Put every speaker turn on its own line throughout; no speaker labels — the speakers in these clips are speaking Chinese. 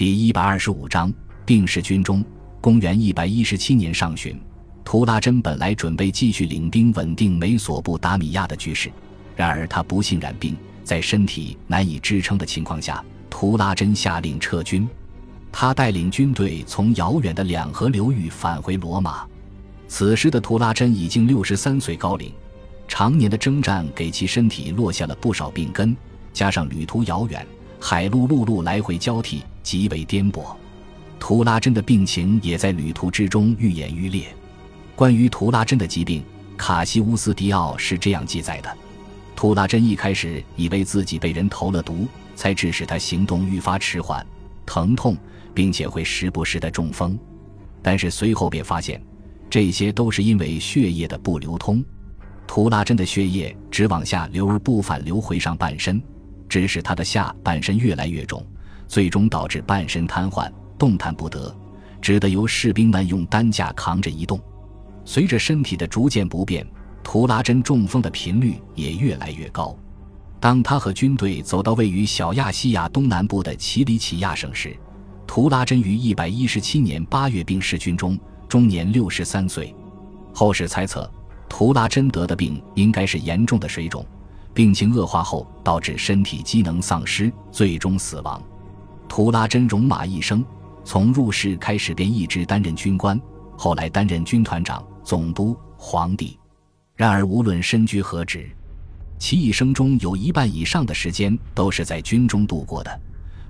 第一百二十五章病逝军中。公元一百一十七年上旬，图拉真本来准备继续领兵稳定美索不达米亚的局势，然而他不幸染病，在身体难以支撑的情况下，图拉真下令撤军。他带领军队从遥远的两河流域返回罗马。此时的图拉真已经六十三岁高龄，常年的征战给其身体落下了不少病根，加上旅途遥远，海陆陆路来回交替，极为颠簸。图拉真的病情也在旅途之中愈演愈烈。关于图拉真的疾病，卡西乌斯·迪奥是这样记载的：图拉真一开始以为自己被人投了毒，才致使他行动愈发迟缓、疼痛，并且会时不时的中风。但是随后便发现，这些都是因为血液的不流通。图拉真的血液只往下流而不反流回上半身，致使他的下半身越来越重，最终导致半身瘫痪。动弹不得，只得由士兵们用担架扛着移动。随着身体的逐渐不便，图拉真中风的频率也越来越高。当他和军队走到位于小亚细亚东南部的奇里乞亚省时，图拉真于一百一十七年八月病逝军中，终年六十三岁。后世猜测，图拉真得的病应该是严重的水肿，病情恶化后导致身体机能丧失，最终死亡。图拉真戎马一生。从入世开始便一直担任军官，后来担任军团长、总督、皇帝。然而无论身居何职，其一生中有一半以上的时间都是在军中度过的。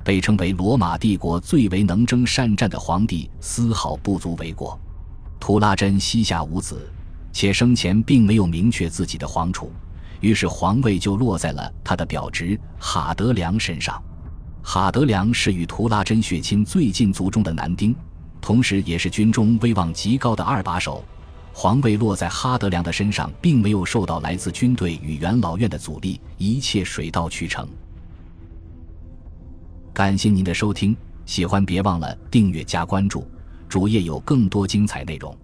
被称为罗马帝国最为能征善战的皇帝，丝毫不足为过。图拉真膝下无子，且生前并没有明确自己的皇储，于是皇位就落在了他的表侄哈德良身上。哈德良是与图拉真血亲最近族中的男丁，同时也是军中威望极高的二把手。皇位落在哈德良的身上，并没有受到来自军队与元老院的阻力，一切水到渠成。感谢您的收听，喜欢别忘了订阅加关注，主页有更多精彩内容。